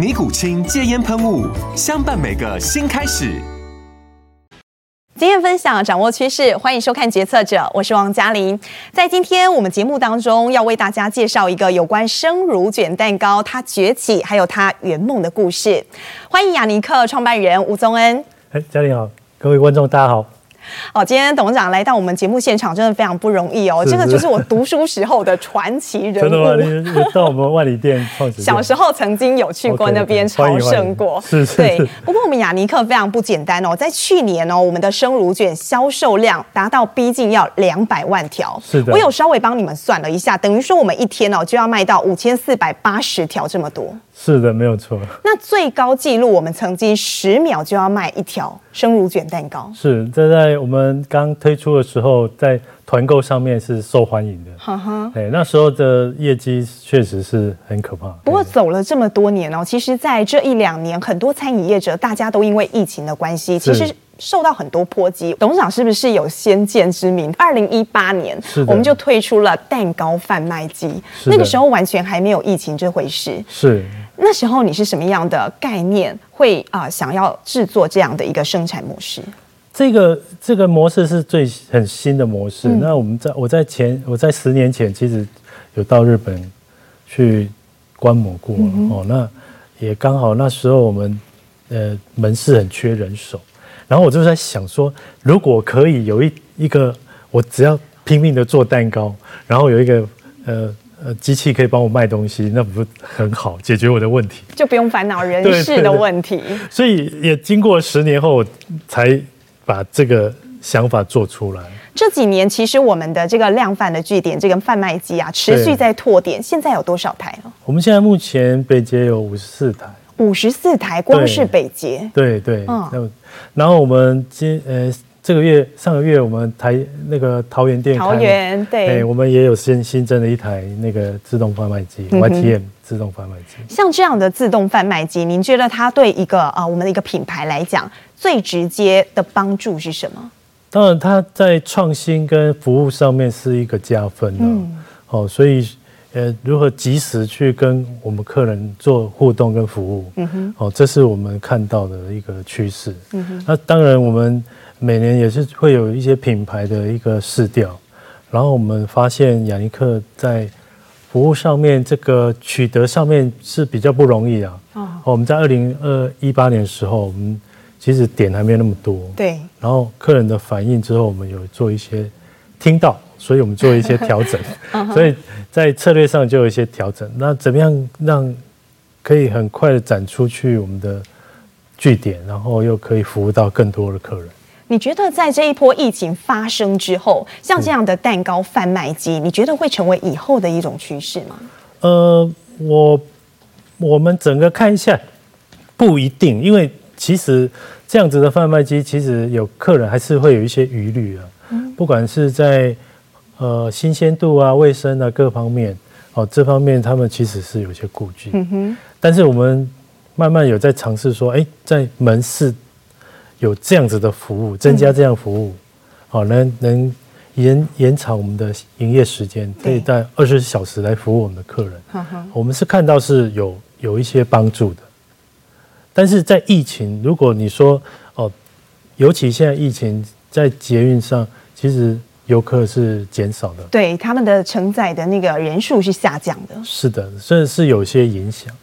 尼古清戒烟喷雾，相伴每个新开始。经验分享，掌握趋势，欢迎收看《决策者》，我是王嘉玲。在今天我们节目当中，要为大家介绍一个有关生乳卷蛋糕它崛起还有它圆梦的故事。欢迎雅尼克创办人吴宗恩。哎，嘉玲好，各位观众大家好。哦，今天董事长来到我们节目现场，真的非常不容易哦。这个就是我读书时候的传奇人物。真的吗？你你到我们万里店创始店。小时候曾经有去过那边朝圣过。是是。对。不过我们雅尼克非常不简单哦，在去年哦，我们的生乳卷销售量达到逼近要两百万条。是的。我有稍微帮你们算了一下，等于说我们一天哦就要卖到五千四百八十条这么多。是的，没有错。那最高纪录，我们曾经十秒就要卖一条生乳卷蛋糕。是，这在我们刚推出的时候，在团购上面是受欢迎的。哈哈。哎，那时候的业绩确实是很可怕。不过走了这么多年哦，其实在这一两年，很多餐饮业者大家都因为疫情的关系，其实受到很多波及。董事长是不是有先见之明？二零一八年，我们就推出了蛋糕贩卖机。那个时候完全还没有疫情这回事。是。那时候你是什么样的概念会啊、呃、想要制作这样的一个生产模式？这个这个模式是最很新的模式。嗯、那我们在我在前我在十年前其实有到日本去观摩过、嗯、哦。那也刚好那时候我们呃门市很缺人手，然后我就在想说，如果可以有一一个我只要拼命的做蛋糕，然后有一个呃。呃，机器可以帮我卖东西，那不是很好，解决我的问题，就不用烦恼人事的问题。所以也经过十年后，才把这个想法做出来。这几年其实我们的这个量贩的据点，这个贩卖机啊，持续在拓点。现在有多少台了？我们现在目前北捷有五十四台，五十四台，光是北捷。对对，嗯。然后我们今呃。这个月上个月我们台那个桃园店，桃园对、欸，我们也有新新增了一台那个自动贩卖机、嗯、YTM 自动贩卖机。像这样的自动贩卖机，您觉得它对一个啊、呃、我们的一个品牌来讲，最直接的帮助是什么？当然，它在创新跟服务上面是一个加分的、哦。嗯，哦，所以呃，如何及时去跟我们客人做互动跟服务，嗯哼，哦，这是我们看到的一个趋势。嗯哼，那当然我们。每年也是会有一些品牌的一个试调，然后我们发现雅尼克在服务上面这个取得上面是比较不容易啊。哦，我们在二零二一八年的时候，我们其实点还没有那么多。对。然后客人的反应之后，我们有做一些听到，所以我们做一些调整。所以在策略上就有一些调整。那怎么样让可以很快的展出去我们的据点，然后又可以服务到更多的客人？你觉得在这一波疫情发生之后，像这样的蛋糕贩卖机，你觉得会成为以后的一种趋势吗？呃，我我们整个看一下，不一定，因为其实这样子的贩卖机，其实有客人还是会有一些疑虑啊。嗯，不管是在呃新鲜度啊、卫生啊各方面，哦，这方面他们其实是有些顾忌。嗯哼。但是我们慢慢有在尝试说，哎，在门市。有这样子的服务，增加这样服务，好、嗯，能能延延长我们的营业时间，可以在二十四小时来服务我们的客人。我们是看到是有有一些帮助的，但是在疫情，如果你说哦，尤其现在疫情在捷运上，其实游客是减少的，对他们的承载的那个人数是下降的。是的，所以是有些影响。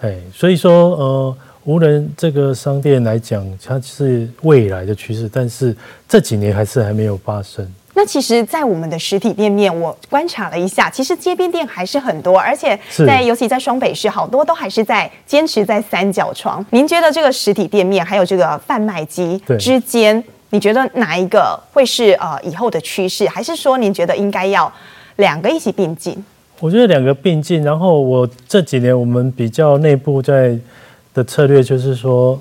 哎，所以说呃。无人这个商店来讲，它是未来的趋势，但是这几年还是还没有发生。那其实，在我们的实体店面，我观察了一下，其实街边店还是很多，而且在尤其在双北市，好多都还是在坚持在三角窗。您觉得这个实体店面还有这个贩卖机之间，你觉得哪一个会是呃以后的趋势，还是说您觉得应该要两个一起并进？我觉得两个并进。然后我这几年我们比较内部在的策略就是说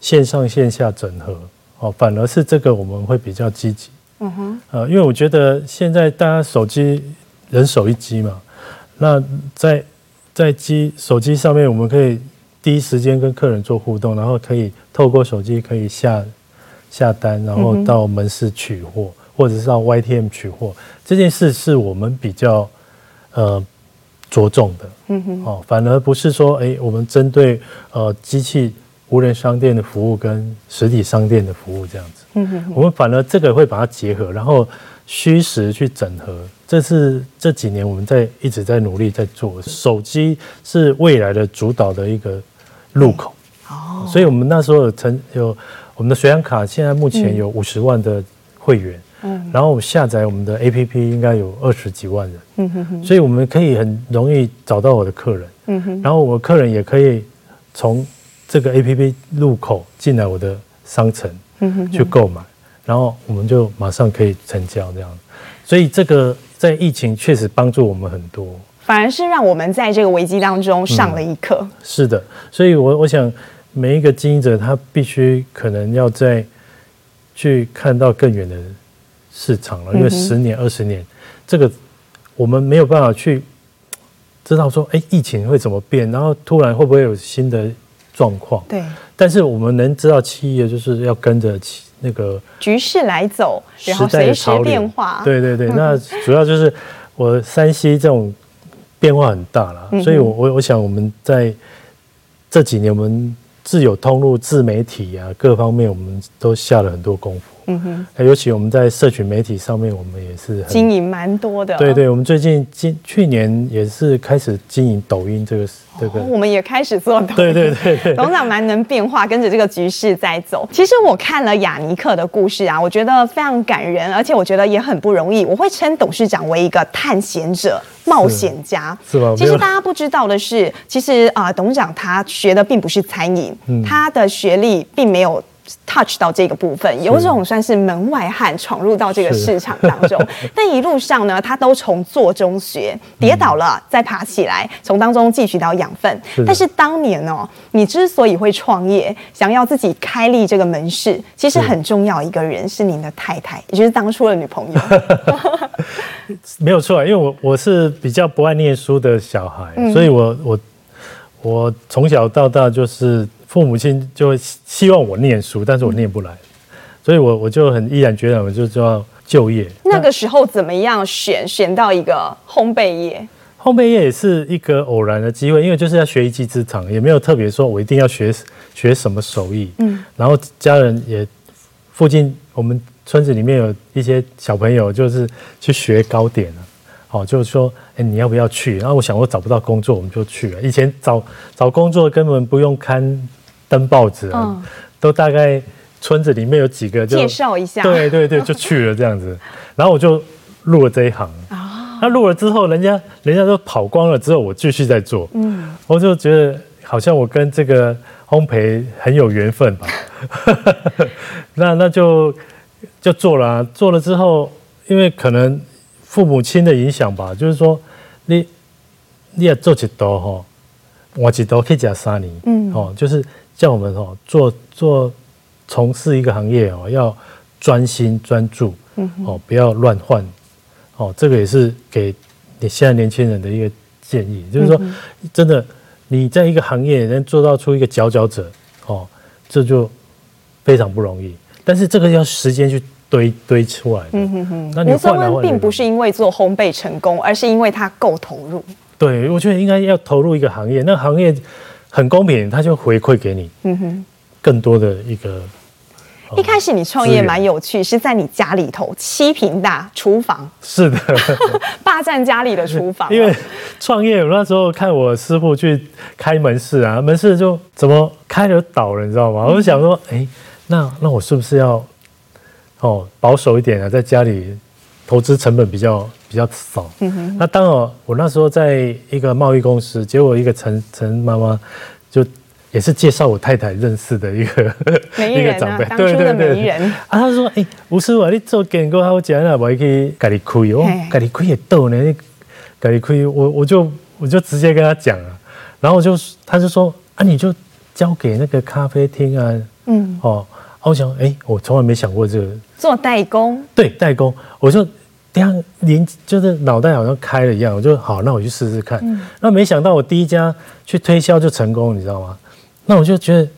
线上线下整合哦，反而是这个我们会比较积极。嗯哼，呃，因为我觉得现在大家手机人手一机嘛，那在在机手机上面，我们可以第一时间跟客人做互动，然后可以透过手机可以下下单，然后到门市取货，嗯、或者是到 YTM 取货，这件事是我们比较呃着重的。嗯哼，哦，反而不是说，哎，我们针对呃机器。无人商店的服务跟实体商店的服务这样子，嗯哼，我们反而这个会把它结合，然后虚实去整合，这是这几年我们在一直在努力在做。手机是未来的主导的一个入口，哦，所以我们那时候有成有我们的水养卡，现在目前有五十万的会员，嗯，然后下载我们的 APP 应该有二十几万人，嗯哼哼，所以我们可以很容易找到我的客人，嗯哼，然后我客人也可以从。这个 A P P 入口进来我的商城，去购买，然后我们就马上可以成交这样。所以这个在疫情确实帮助我们很多，反而是让我们在这个危机当中上了一课。嗯，是的，所以我我想每一个经营者他必须可能要在去看到更远的市场了，因为十年二十年这个我们没有办法去知道说，哎，疫情会怎么变，然后突然会不会有新的。状况。对，但是我们能知道企业就是要跟着那个局势来走，然后随时变化。对对对，那主要就是我山西这种变化很大了，所以我我我想我们在这几年我们自有通路、自媒体啊各方面，我们都下了很多功夫。嗯哼，尤其我们在社群媒体上面，我们也是经营蛮多的。对对，我们最近今去年也是开始经营抖音这个这个，我们也开始做抖音。对对对，董事长蛮能变化，跟着这个局势在走。其实我看了雅尼克的故事啊，我觉得非常感人，而且我觉得也很不容易。我会称董事长为一个探险者、冒险家？其实大家不知道的是，其实啊，董事长他学的并不是餐饮，他的学历并没有。Touch 到这个部分，有种算是门外汉闯入到这个市场当中，但一路上呢，他都从做中学，跌倒了再爬起来，从当中汲取到养分。但是当年哦，你之所以会创业，想要自己开立这个门市，其实很重要一个人是您的太太，也就是当初的女朋友。没有错，因为我我是比较不爱念书的小孩，嗯、所以我我我从小到大就是。父母亲就会希望我念书，但是我念不来，所以我我就很毅然决然，我就就要就业。那个时候怎么样选选到一个烘焙业？烘焙业也是一个偶然的机会，因为就是要学一技之长，也没有特别说我一定要学学什么手艺。嗯，然后家人也附近我们村子里面有一些小朋友，就是去学糕点了。好，就是说，哎，你要不要去？然后我想，我找不到工作，我们就去了。以前找找工作根本不用看。登报纸啊，嗯、都大概村子里面有几个就介绍一下，对对对，就去了这样子。然后我就入了这一行。啊，那入了之后，人家人家都跑光了之后，我继续在做。嗯，我就觉得好像我跟这个烘焙很有缘分吧。那那就就做了，啊，做了之后，因为可能父母亲的影响吧，就是说你你要做几多哈，我几多可以加三年。嗯，哦，就是。叫我们哦做做从事一个行业哦，要专心专注，哦不要乱换，哦这个也是给你现在年轻人的一个建议，就是说真的你在一个行业能做到出一个佼佼者，哦这就非常不容易，但是这个要时间去堆堆出来的。嗯哼哼，那你换来换并不是因为做烘焙成功，而是因为它够投入。对，我觉得应该要投入一个行业，那个行业。很公平，他就回馈给你，嗯哼，更多的一个一开始你创业蛮有趣，是在你家里头七平大厨房，是的，霸占家里的厨房。因为创业，我那时候看我师傅去开门市啊，门市就怎么开了倒了，你知道吗？我就想说，哎，那那我是不是要哦保守一点啊，在家里投资成本比较比较少。嗯哼。那当我我那时候在一个贸易公司，结果一个陈陈妈妈就。也是介绍我太太认识的一个一个长辈，对对对，啊，他说：“哎，吴师傅，你做电工好讲啊，我可以给你开哦，给你开也逗呢，给你开，我我就我就直接跟他讲啊，然后我就他就说啊，你就交给那个咖啡厅啊，嗯，哦，我想，哎，我从来没想过这个。做代工，对代工，我就这样连就是脑袋好像开了一样，我就好，那我去试试看，那没想到我第一家去推销就成功，你知道吗？”那我就觉得，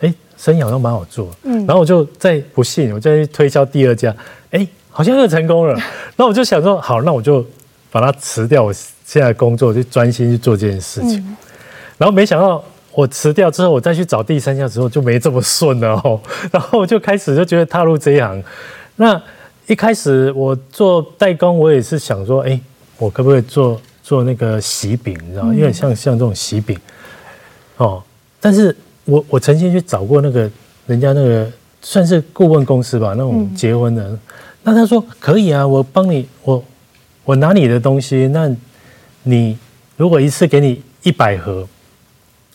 哎，生意好像蛮好做，嗯，然后我就再不信，我再去推销第二家，哎，好像又成功了。那我就想说，好，那我就把它辞掉，我现在的工作就专心去做这件事情。嗯、然后没想到我辞掉之后，我再去找第三家之后就没这么顺了哦。然后我就开始就觉得踏入这一行。那一开始我做代工，我也是想说，哎，我可不可以做做那个喜饼，你知道吗？因为像像这种喜饼，哦。但是我我曾经去找过那个人家那个算是顾问公司吧，那种结婚的，嗯、那他说可以啊，我帮你，我我拿你的东西，那你如果一次给你一百盒，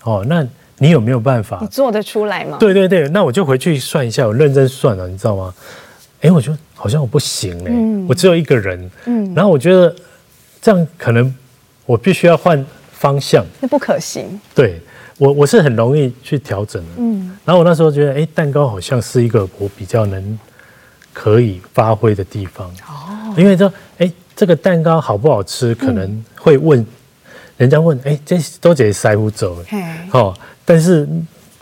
哦，那你有没有办法？你做得出来吗？对对对，那我就回去算一下，我认真算了，你知道吗？哎，我觉得好像我不行嘞，嗯、我只有一个人，嗯，然后我觉得这样可能我必须要换方向，那不可行，对。我我是很容易去调整的，嗯，然后我那时候觉得，哎，蛋糕好像是一个我比较能可以发挥的地方，哦，因为说，哎，这个蛋糕好不好吃，可能会问，人家问，哎，这都得师傅做，哦，但是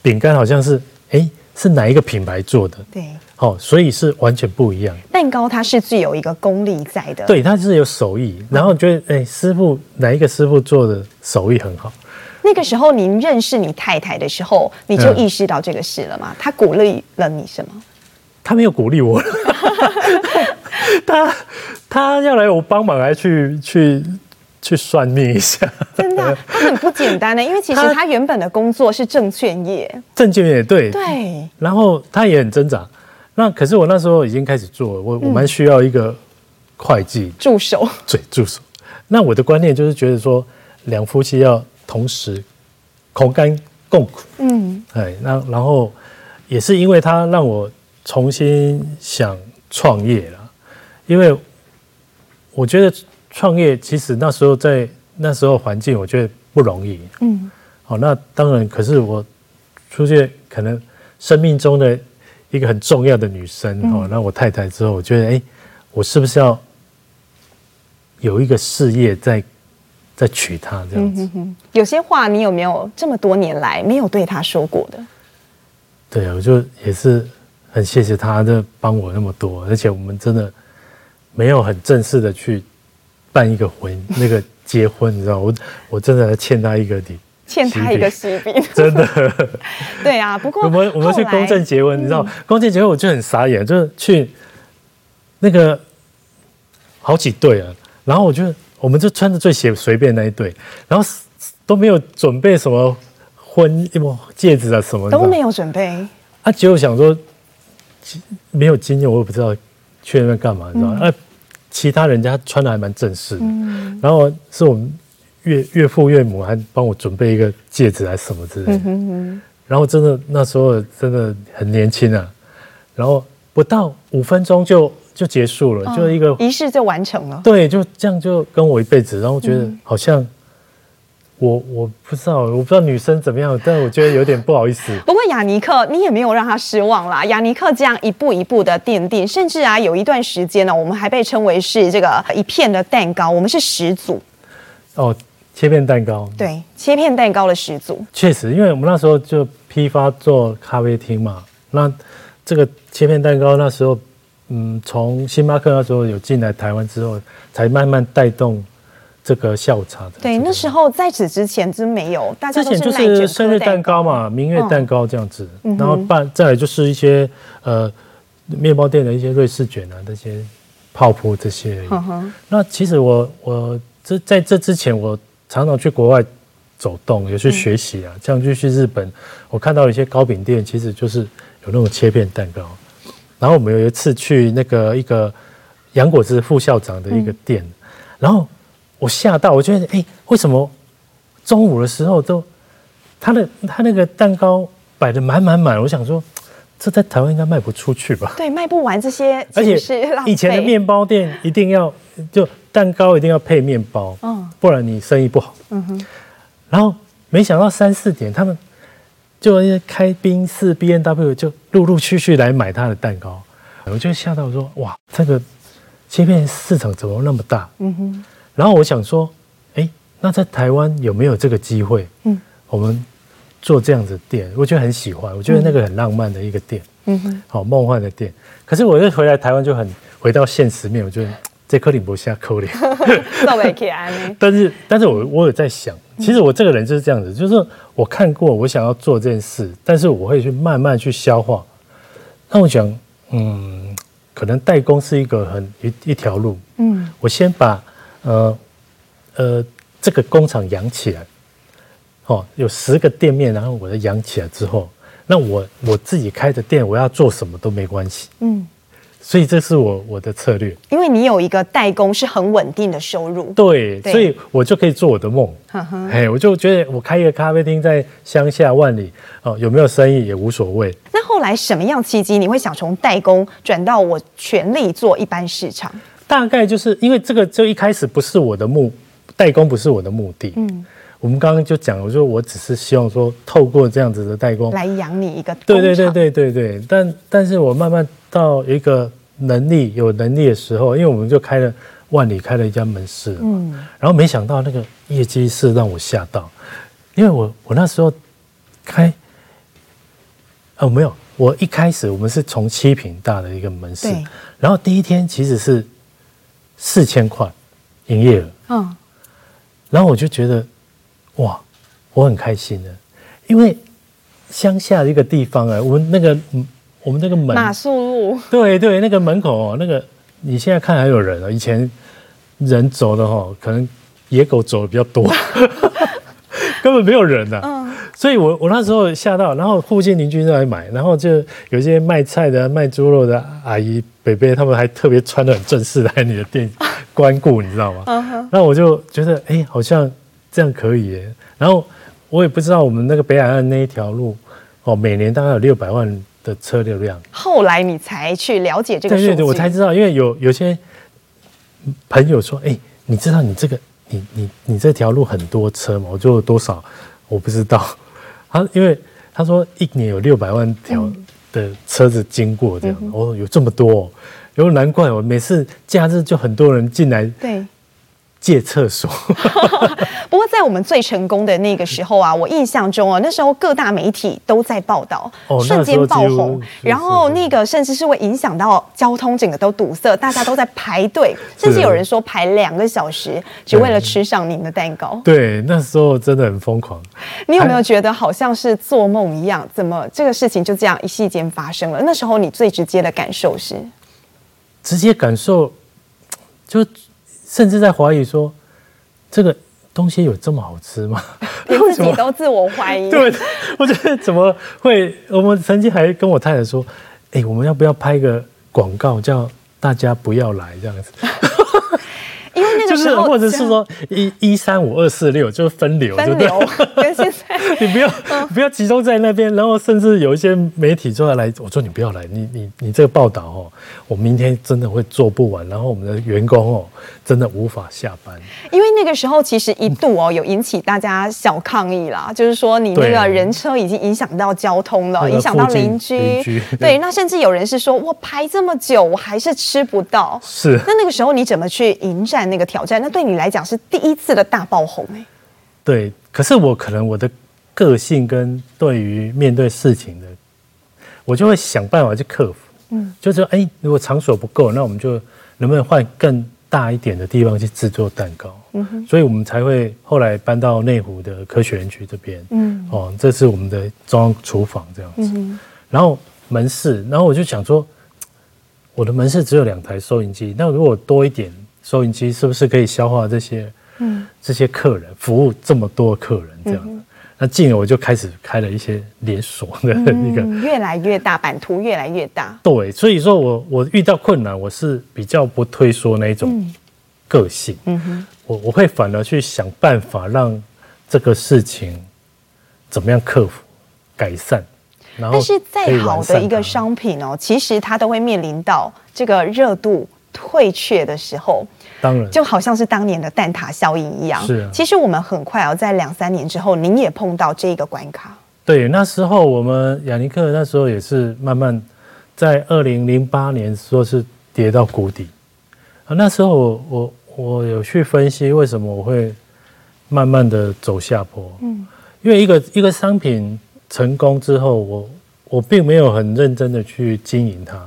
饼干好像是，哎，是哪一个品牌做的？对，哦，所以是完全不一样。蛋糕它是具有一个功力在的，对，它是有手艺，然后觉得，哎，师傅哪一个师傅做的手艺很好。那个时候，您认识你太太的时候，你就意识到这个事了吗？他鼓励了你什么？他没有鼓励我，他他要来我帮忙，来去去去算命一下。真的，他很不简单的，因为其实他原本的工作是证券业，证券业对对。然后他也很挣扎。那可是我那时候已经开始做了，我我蛮需要一个会计助手，对助手。那我的观念就是觉得说，两夫妻要。同时，同甘共苦。嗯，哎，那然后也是因为他让我重新想创业了，因为我觉得创业其实那时候在那时候环境，我觉得不容易。嗯，好，那当然，可是我出现可能生命中的一个很重要的女生哦，那我太太之后，我觉得，哎，我是不是要有一个事业在？在娶她这样子，嗯哼哼，有些话你有没有这么多年来没有对她说过的？对啊，我就也是很谢谢她，的帮我那么多，而且我们真的没有很正式的去办一个婚，那个结婚，你知道，我我真的欠她一个礼，欠他一个喜饼，真的。对啊，不过我们我们去公证结婚，嗯、你知道，公证结婚我就很傻眼，就是去那个好几对啊，然后我就。我们就穿着最随随便那一对，然后都没有准备什么婚戒指啊什么的都没有准备。啊，结果想说没有经验，我也不知道去那边干嘛，你知道吗？嗯、啊，其他人家穿的还蛮正式的，嗯、然后是我们岳岳父岳母还帮我准备一个戒指还是什么之类的。嗯、哼哼然后真的那时候真的很年轻啊，然后不到五分钟就。就结束了，哦、就一个仪式就完成了。对，就这样就跟我一辈子，然后我觉得好像我我不知道，我不知道女生怎么样，但我觉得有点不好意思。不过亚尼克，你也没有让他失望啦。亚尼克这样一步一步的奠定，甚至啊，有一段时间呢，我们还被称为是这个一片的蛋糕，我们是始祖。哦，切片蛋糕。对，切片蛋糕的始祖。确实，因为我们那时候就批发做咖啡厅嘛，那这个切片蛋糕那时候。嗯，从星巴克那时候有进来台湾之后，才慢慢带动这个下午茶的。对，那时候在此之前真没有，大家之前就是生日蛋糕嘛，明月蛋糕这样子，嗯、然后办再来就是一些呃面包店的一些瑞士卷啊，这些泡芙这些。那其实我我这在这之前，我常常去国外走动，也去学习啊，嗯、这样就去日本，我看到一些糕饼店，其实就是有那种切片蛋糕。然后我们有一次去那个一个杨果子副校长的一个店，嗯、然后我吓到，我觉得哎，为什么中午的时候都他的他那个蛋糕摆的满满满？我想说，这在台湾应该卖不出去吧？对，卖不完这些，而且以前的面包店一定要就蛋糕一定要配面包，嗯，不然你生意不好。嗯哼，然后没想到三四点他们。就开宾士 B N W 就陆陆续续来买他的蛋糕，我就吓到说哇，这个切片市场怎么那么大？嗯哼。然后我想说，哎，那在台湾有没有这个机会？嗯，我们做这样子店，我觉得很喜欢，我觉得那个很浪漫的一个店，嗯哼，好梦幻的店。可是我又回来台湾就很回到现实面，我觉得。这颗林不下扣脸，但是，但是我我有在想，其实我这个人就是这样子，就是我看过，我想要做这件事，但是我会去慢慢去消化。那我想，嗯，可能代工是一个很一一条路，嗯，我先把呃呃这个工厂养起来，哦，有十个店面，然后我再养起来之后，那我我自己开的店，我要做什么都没关系，嗯。所以这是我我的策略，因为你有一个代工是很稳定的收入，对，对，所以我就可以做我的梦。我就觉得我开一个咖啡厅在乡下万里哦，有没有生意也无所谓。那后来什么样契机你会想从代工转到我全力做一般市场？大概就是因为这个就一开始不是我的目，代工不是我的目的。嗯，我们刚刚就讲，我说我只是希望说透过这样子的代工来养你一个。对对对对对对，但但是我慢慢。到一个能力有能力的时候，因为我们就开了万里开了一家门市，嗯，然后没想到那个业绩是让我吓到，因为我我那时候开哦没有，我一开始我们是从七坪大的一个门市，然后第一天其实是四千块营业额，嗯，然后我就觉得哇，我很开心的，因为乡下的一个地方啊，我们那个我们那个门，马术路，对对，那个门口哦，那个你现在看还有人啊，以前人走的哦，可能野狗走的比较多，根本没有人的。嗯，所以我我那时候吓到，然后附近邻居都来买，然后就有一些卖菜的、卖猪肉的阿姨、伯伯，他们还特别穿的很正式来你的店 光顾，你知道吗？嗯，那我就觉得哎，好像这样可以耶。然后我也不知道我们那个北海岸那一条路哦，每年大概有六百万。的车流量，后来你才去了解这个。对对对，我才知道，因为有有些朋友说，哎、欸，你知道你这个，你你你这条路很多车吗？我就多少，我不知道。他因为他说一年有六百万条的车子经过这样，嗯、哦，有这么多，哦，然后难怪我每次假日就很多人进来。对。借厕所。不过在我们最成功的那个时候啊，我印象中啊，那时候各大媒体都在报道，哦、瞬间爆红。然后那个甚至是会影响到交通，整个都堵塞，大家都在排队，甚至有人说排两个小时，只为了吃上您的蛋糕。对，那时候真的很疯狂。你有没有觉得好像是做梦一样？怎么这个事情就这样一夕间发生了？那时候你最直接的感受是？直接感受就。甚至在怀疑说，这个东西有这么好吃吗？你自己都自我怀疑。对，我觉得怎么会？我们曾经还跟我太太说，哎，我们要不要拍一个广告，叫大家不要来这样子？因为那个时候，或者是说一一三五二四六就是分流，分流跟现在 你不要不要集中在那边，然后甚至有一些媒体就要来，我说你不要来，你你你这个报道哦，我明天真的会做不完，然后我们的员工哦真的无法下班。因为那个时候其实一度哦有引起大家小抗议啦，就是说你那个人车已经影响到交通了，影响到邻居。对，那甚至有人是说我排这么久，我还是吃不到。是。那那个时候你怎么去迎战？那个挑战，那对你来讲是第一次的大爆红哎。对，可是我可能我的个性跟对于面对事情的，我就会想办法去克服。嗯，就是哎，如果场所不够，那我们就能不能换更大一点的地方去制作蛋糕？嗯，所以我们才会后来搬到内湖的科学园区这边，嗯，哦，这是我们的中央厨房这样子，嗯，然后门市，然后我就想说，我的门市只有两台收银机，那如果多一点收银机，是不是可以消化这些，嗯，这些客人，服务这么多客人这样子？那进而我就开始开了一些连锁的 一个、嗯，越来越大，版图越来越大。对，所以说我我遇到困难，我是比较不退缩那一种个性。嗯哼，我我会反而去想办法让这个事情怎么样克服、改善。然后但是再好的一个商品哦，其实它都会面临到这个热度退却的时候。当然，就好像是当年的蛋塔效应一样。是啊，其实我们很快哦，在两三年之后，您也碰到这个关卡。对，那时候我们雅尼克那时候也是慢慢在二零零八年说是跌到谷底啊。那时候我我我有去分析为什么我会慢慢的走下坡。嗯，因为一个一个商品成功之后，我我并没有很认真的去经营它。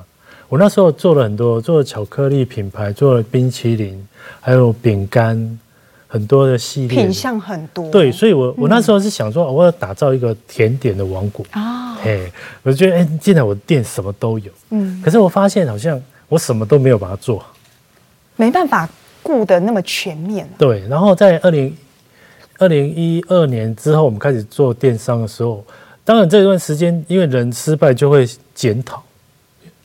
我那时候做了很多，做了巧克力品牌，做了冰淇淋，还有饼干，很多的系列，品项很多。对，所以我我那时候是想说，我要打造一个甜点的王国啊。哎、哦，我就觉得，哎，进来我店什么都有。嗯。可是我发现，好像我什么都没有把它做好，没办法顾得那么全面。对。然后在二零二零一二年之后，我们开始做电商的时候，当然这段时间，因为人失败就会检讨。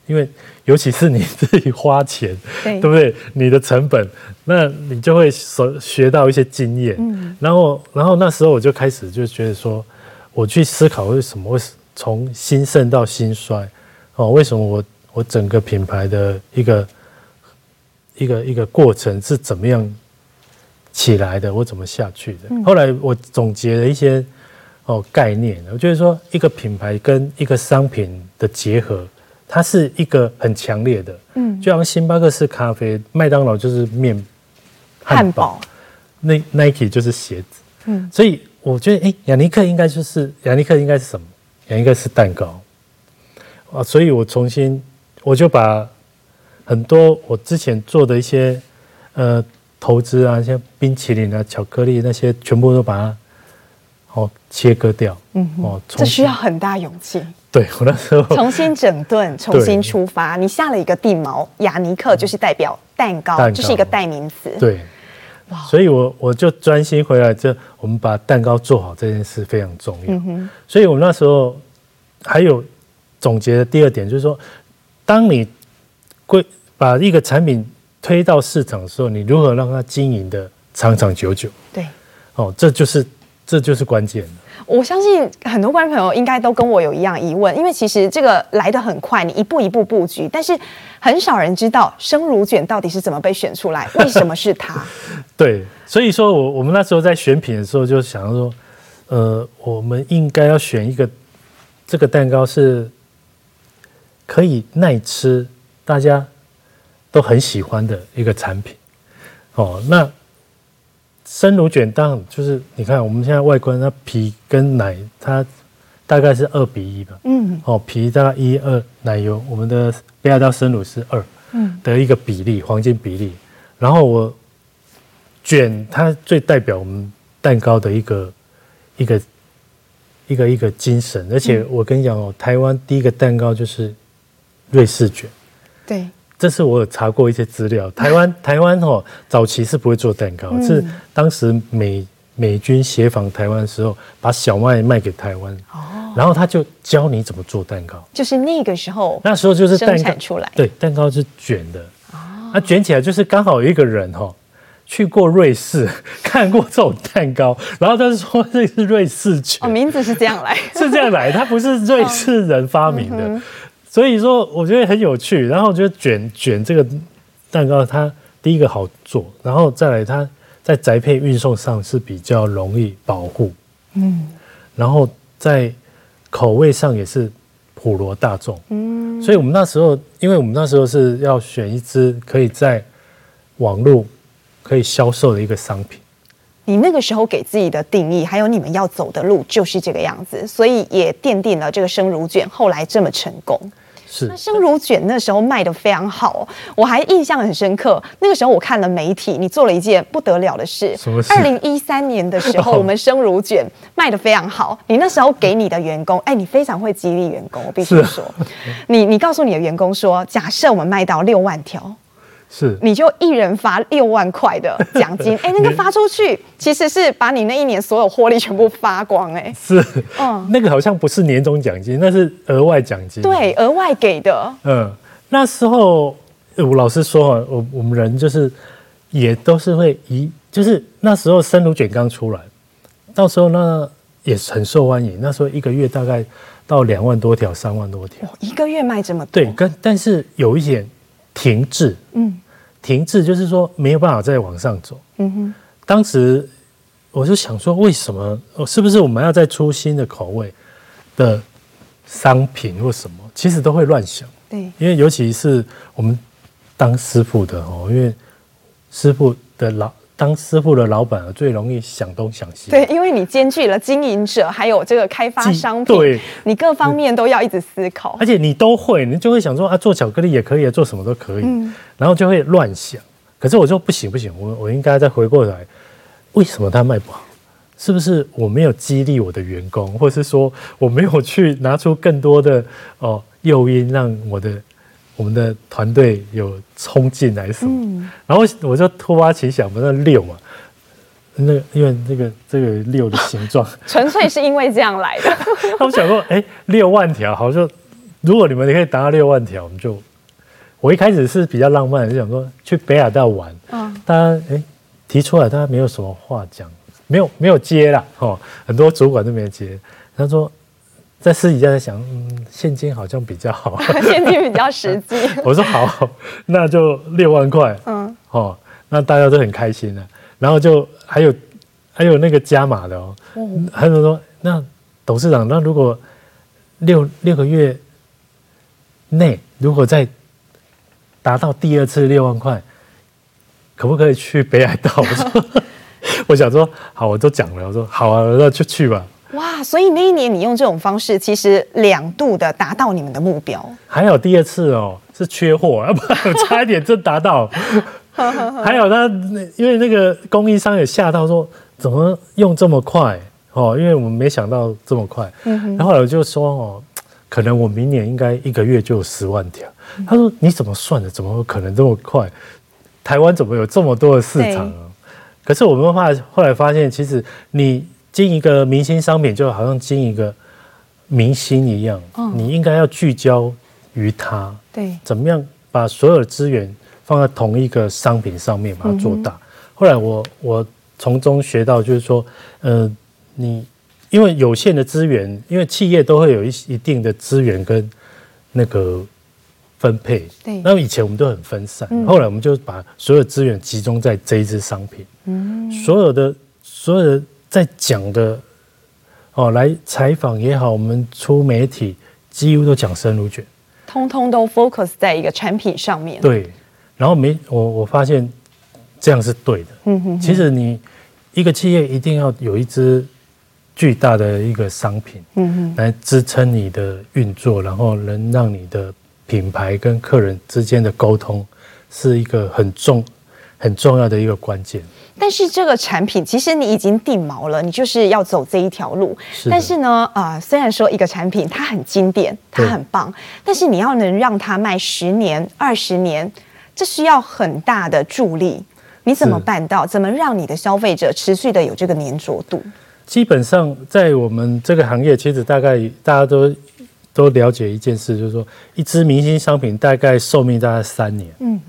因为尤其是你自己花钱，对，对不对？你的成本，那你就会所学到一些经验。嗯，然后，然后那时候我就开始就觉得说，我去思考为什么会从兴盛到兴衰，哦，为什么我我整个品牌的一个一个一个过程是怎么样起来的，我怎么下去的？嗯，后来我总结了一些哦概念，我觉得说一个品牌跟一个商品的结合。它是一个很强烈的，嗯，就像星巴克是咖啡，麦当劳就是面汉堡，那 Nike 就是鞋子，嗯，所以我觉得，哎，雅尼克应该就是雅尼克应该是什么？雅尼克是蛋糕。啊，所以我重新我就把很多我之前做的一些呃投资啊，像冰淇淋啊、巧克力那些，全部都把它哦切割掉，嗯，哦，这需要很大勇气。对，我那时候 重新整顿，重新出发。你下了一个地锚，雅尼克就是代表蛋糕，这、就是一个代名词。对，所以我我就专心回来，这我们把蛋糕做好这件事非常重要。嗯、所以我们那时候还有总结的第二点，就是说，当你归把一个产品推到市场的时候，你如何让它经营的长长久久？对，哦，这就是这就是关键。我相信很多观众朋友应该都跟我有一样疑问，因为其实这个来得很快，你一步一步布局，但是很少人知道生乳卷到底是怎么被选出来，为什么是它？对，所以说我我们那时候在选品的时候就想说，呃，我们应该要选一个这个蛋糕是可以耐吃，大家都很喜欢的一个产品。哦，那。生乳卷蛋就是你看我们现在外观，它皮跟奶它大概是二比一吧，嗯，哦，皮大概一二，奶油我们的北海道生乳是二，嗯，的一个比例，黄金比例。然后我卷它最代表我们蛋糕的一个一个一个一个精神，而且我跟你讲哦，台湾第一个蛋糕就是瑞士卷，对。这是我有查过一些资料，台湾台湾哦，早期是不会做蛋糕，嗯、是当时美美军协防台湾的时候，把小麦卖给台湾，哦，然后他就教你怎么做蛋糕，就是那个时候，那时候就是蛋糕出来，对，蛋糕是卷的，哦，那卷起来就是刚好有一个人哈，去过瑞士 看过这种蛋糕，然后他就说这是瑞士卷，哦，名字是这样来，是这样来，他不是瑞士人发明的。哦嗯所以说，我觉得很有趣。然后我觉得卷卷这个蛋糕，它第一个好做，然后再来它在宅配运送上是比较容易保护，嗯，然后在口味上也是普罗大众，嗯。所以我们那时候，因为我们那时候是要选一支可以在网络可以销售的一个商品。你那个时候给自己的定义，还有你们要走的路，就是这个样子，所以也奠定了这个生乳卷后来这么成功。是。那生乳卷那时候卖的非常好，我还印象很深刻。那个时候我看了媒体，你做了一件不得了的事。什么事？二零一三年的时候，我们生乳卷卖的非常好。你那时候给你的员工，哎，你非常会激励员工，我必须说。你你告诉你的员工说，假设我们卖到六万条。是，你就一人发六万块的奖金，哎，那个发出去其实是把你那一年所有获利全部发光，哎，是，嗯，那个好像不是年终奖金，那是额外奖金，对，额外给的，嗯，那时候我老实说啊，我我们人就是也都是会一，就是那时候生乳卷刚出来，到时候呢也很受欢迎，那时候一个月大概到两万多条、三万多条，一个月卖这么多，对，跟但是有一点停滞，嗯。停滞就是说没有办法再往上走。嗯哼，当时我就想说，为什么？是不是我们要再出新的口味的商品或什么？其实都会乱想。对，因为尤其是我们当师傅的哦，因为师傅的老。当师傅的老板最容易想东想西。对，因为你兼具了经营者，还有这个开发商品，对，你各方面都要一直思考。而且你都会，你就会想说啊，做巧克力也可以啊，做什么都可以。嗯，然后就会乱想。可是我说不行不行，我我应该再回过来，为什么他卖不好？是不是我没有激励我的员工，或是说我没有去拿出更多的哦诱因，让我的。我们的团队有冲进来什么？嗯、然后我就突发奇想，我们那六嘛，那个因为那个这个六的形状，纯粹是因为这样来的。他们想说，哎，六万条，好像如果你们可以达到六万条，我们就，我一开始是比较浪漫的，就想说去北海道玩，嗯，大家哎提出来，大家没有什么话讲，没有没有接啦，哦，很多主管都没接，他说。在私底下在想，嗯，现金好像比较好，现金比较实际。我说好，那就六万块，嗯，哦，那大家都很开心了。然后就还有还有那个加码的哦，嗯、还有说，那董事长，那如果六六个月内，如果再达到第二次六万块，可不可以去北海道？我说，我想说，好，我都讲了，我说好啊，那就去吧。哇，所以那一年你用这种方式，其实两度的达到你们的目标。还有第二次哦，是缺货，要不然 差一点真达到。还有他，因为那个供应商也吓到说，怎么用这么快哦？因为我们没想到这么快。嗯哼。然后我就说哦，可能我明年应该一个月就有十万条。他说你怎么算的？怎么可能这么快？台湾怎么有这么多的市场啊？可是我们后来后来发现，其实你。经一个明星商品，就好像经一个明星一样，嗯、你应该要聚焦于他，对，怎么样把所有的资源放在同一个商品上面，把它做大。后来我我从中学到，就是说，呃，你因为有限的资源，因为企业都会有一一定的资源跟那个分配，对。那么以前我们都很分散，嗯、后来我们就把所有资源集中在这一支商品，嗯，所有的所有的。在讲的哦，来采访也好，我们出媒体几乎都讲生乳卷，通通都 focus 在一个产品上面。对，然后没我我发现这样是对的。嗯哼，哼，其实你一个企业一定要有一支巨大的一个商品，嗯哼，来支撑你的运作，然后能让你的品牌跟客人之间的沟通是一个很重很重要的一个关键。但是这个产品其实你已经定锚了，你就是要走这一条路。是。但是呢，呃，虽然说一个产品它很经典，它很棒，但是你要能让它卖十年、二十年，这需要很大的助力。你怎么办到？怎么让你的消费者持续的有这个粘着度？基本上，在我们这个行业，其实大概大家都都了解一件事，就是说，一支明星商品大概寿命大概三年。嗯，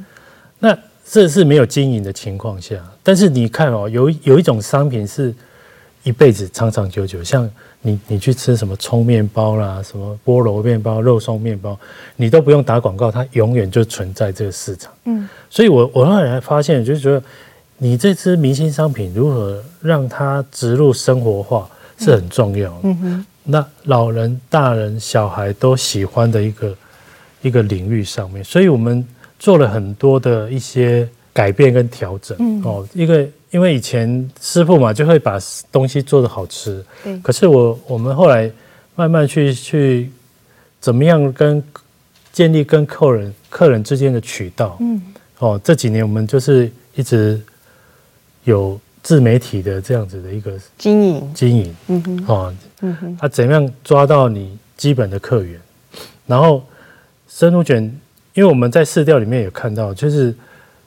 那。这是没有经营的情况下，但是你看哦，有有一种商品是一辈子长长久久，像你你去吃什么葱面包啦，什么菠萝面包、肉松面包，你都不用打广告，它永远就存在这个市场。嗯，所以我我后来发现，就是说你这支明星商品如何让它植入生活化是很重要的。嗯哼，那老人、大人、小孩都喜欢的一个一个领域上面，所以我们。做了很多的一些改变跟调整，嗯、哦，一个因为以前师傅嘛就会把东西做的好吃，对。可是我我们后来慢慢去去怎么样跟建立跟客人客人之间的渠道。嗯，哦，这几年我们就是一直有自媒体的这样子的一个经营。经营。嗯哼，哦，嗯哼，他怎样抓到你基本的客源？然后生乳卷，因为我们在市调里面有看到，就是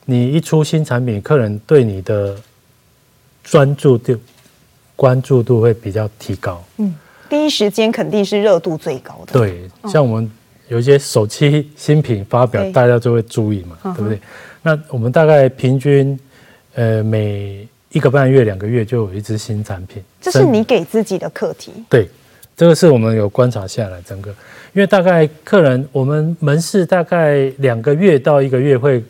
你一出新产品，客人对你的专注度、关注度会比较提高。嗯。第一时间肯定是热度最高的。对，像我们有一些手机新品发表，大家就会注意嘛，对不对？那我们大概平均，呃，每一个半月、两个月就有一支新产品。这是你给自己的课题。对，这个是我们有观察下来整个，因为大概客人，我们门市大概两个月到一个月会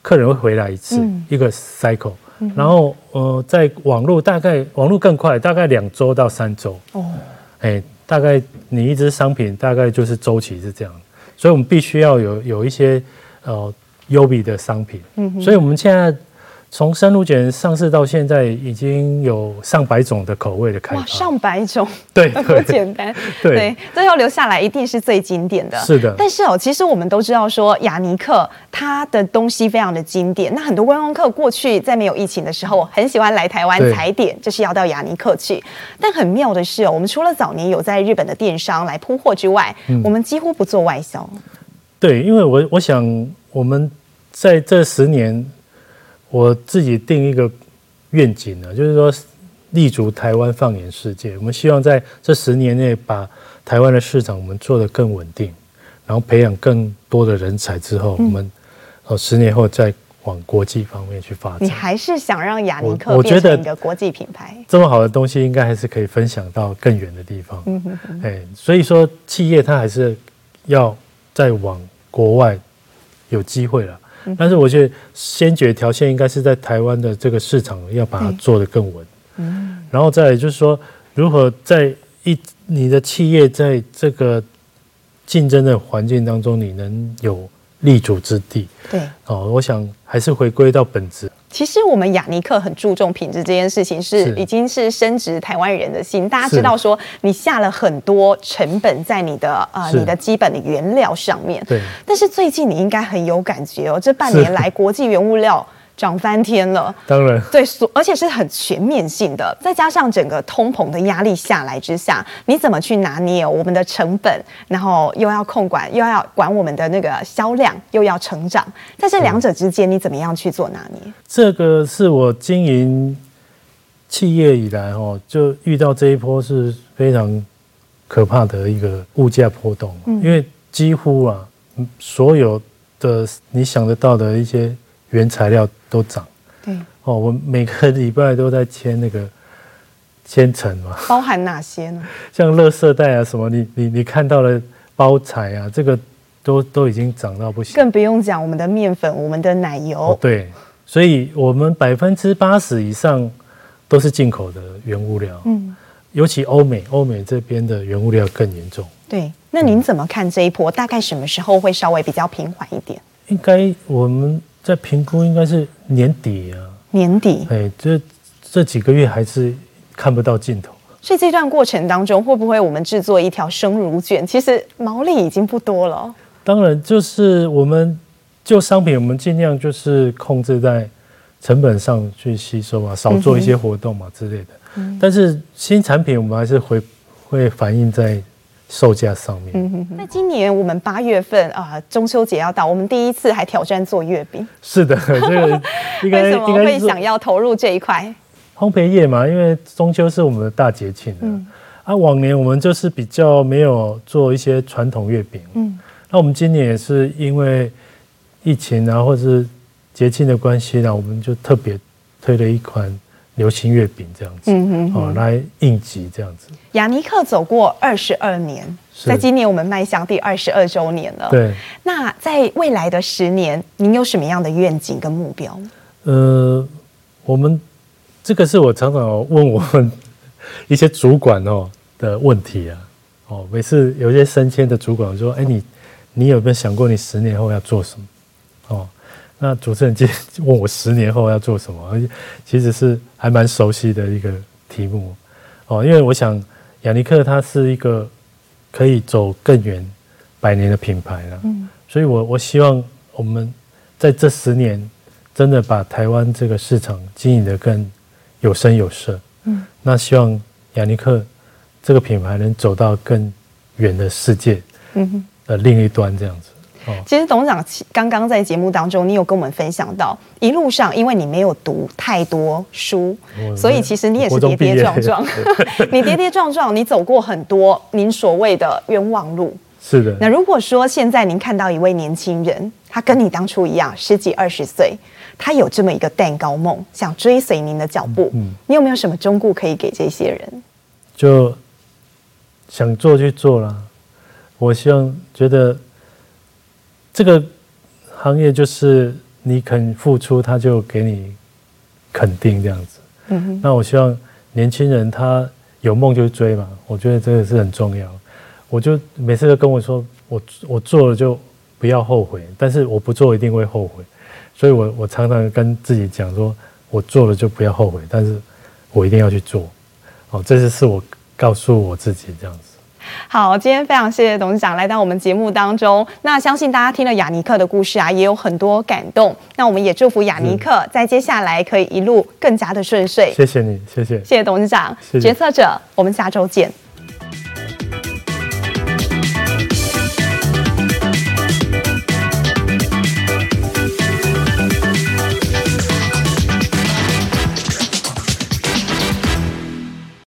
客人会回来一次，嗯、一个 cycle。然后呃，在网络大概网络更快，大概两周到三周。哦。哎，大概你一支商品大概就是周期是这样，所以我们必须要有有一些呃优比的商品。嗯，所以我们现在从生乳卷上市到现在，已经有上百种的口味的开发。哇，上百种，对，不简单。对，对，最后留下来一定是最经典的。是的。但是哦，其实我们都知道说雅尼克它的东西非常的经典。那很多观光客过去在没有疫情的时候，很喜欢来台湾踩点，就是要到雅尼克去。但很妙的是哦，我们除了早年有在日本的电商来铺货之外，嗯，我们几乎不做外销。对，因为我我想我们在这十年。我自己定一个愿景呢，就是说立足台湾，放眼世界。我们希望在这十年内把台湾的市场我们做得更稳定，然后培养更多的人才之后，我们呃十年后再往国际方面去发展。你还是想让雅尼克变成一个国际品牌？这么好的东西，应该还是可以分享到更远的地方。嗯哼哼。哎，所以说企业它还是要再往国外有机会了。但是我觉得先决条件应该是在台湾的这个市场要把它做得更稳，嗯，然后再就是说如何在一你的企业在这个竞争的环境当中，你能有立足之地，对，哦，我想还是回归到本质。其实我们雅尼克很注重品质这件事情，是已经是深植台湾人的心。大家知道说，你下了很多成本在你的呃你的基本的原料上面。对。但是最近你应该很有感觉哦，这半年来国际原物料。涨翻天了，当然对，所而且是很全面性的，再加上整个通膨的压力下来之下，你怎么去拿捏我们的成本，然后又要控管，又要管我们的那个销量，又要成长，在这两者之间，你怎么样去做拿捏？这个是我经营企业以来哦，就遇到这一波是非常可怕的一个物价波动，因为几乎啊，所有的你想得到的一些。原材料都涨，对哦，我每个礼拜都在签那个签成嘛，包含哪些呢？像垃圾袋啊什么，你你你看到了包材啊，这个都都已经涨到不行，更不用讲我们的面粉、我们的奶油。哦，对，所以我们百分之八十以上都是进口的原物料，嗯，尤其欧美，欧美这边的原物料更严重。对，那您怎么看这一波？大概什么时候会稍微比较平缓一点？应该我们。在评估应该是年底啊，年底，哎，这这几个月还是看不到尽头。所以这段过程当中，会不会我们制作一条生乳卷，其实毛利已经不多了？当然，就是我们就商品，我们尽量就是控制在成本上去吸收啊，少做一些活动嘛之类的。嗯、但是新产品我们还是会会反映在。售价上面。那今年我们八月份啊，中秋节要到，我们第一次还挑战做月饼。是的，为什么会想要投入这一块？烘焙业嘛，因为中秋是我们的大节庆。嗯。啊，往年我们就是比较没有做一些传统月饼。嗯。那我们今年也是因为疫情啊，或是节庆的关系呢，我们就特别推了一款。流行月饼这样子，嗯哼，哼，哦，来应急这样子。雅尼克走过二十二年，在今年我们迈向第二十二周年了。对，那在未来的十年，您有什么样的愿景跟目标？呃，我们这个是我常常问我们一些主管哦的问题啊。哦，每次有一些升迁的主管说：“哎，你你有没有想过你十年后要做什么？”哦。那主持人今天问我十年后要做什么，而且其实是还蛮熟悉的一个题目哦，因为我想雅尼克它是一个可以走更远百年的品牌了，嗯，所以我我希望我们在这十年真的把台湾这个市场经营得更有声有色。嗯，那希望雅尼克这个品牌能走到更远的世界，嗯的另一端这样子。其实董事长刚刚在节目当中，你有跟我们分享到，一路上因为你没有读太多书，所以其实你也是跌跌撞撞。你跌跌撞撞，你走过很多您所谓的冤枉路。是的。那如果说现在您看到一位年轻人，他跟你当初一样，十几二十岁，他有这么一个蛋糕梦，想追随您的脚步，嗯，你有没有什么忠告可以给这些人？就想做就做了，我希望觉得。这个行业就是你肯付出，他就给你肯定这样子。嗯哼。那我希望年轻人他有梦就追嘛，我觉得这个是很重要。我就每次都跟我说，我我做了就不要后悔，但是我不做一定会后悔。所以我我常常跟自己讲说，我做了就不要后悔，但是我一定要去做。哦，这是是我告诉我自己这样子。好，今天非常谢谢董事长来到我们节目当中。那相信大家听了雅尼克的故事啊，也有很多感动。那我们也祝福雅尼克在接下来可以一路更加的顺遂。谢谢你，谢谢，谢谢董事长。决策者，我们下周见。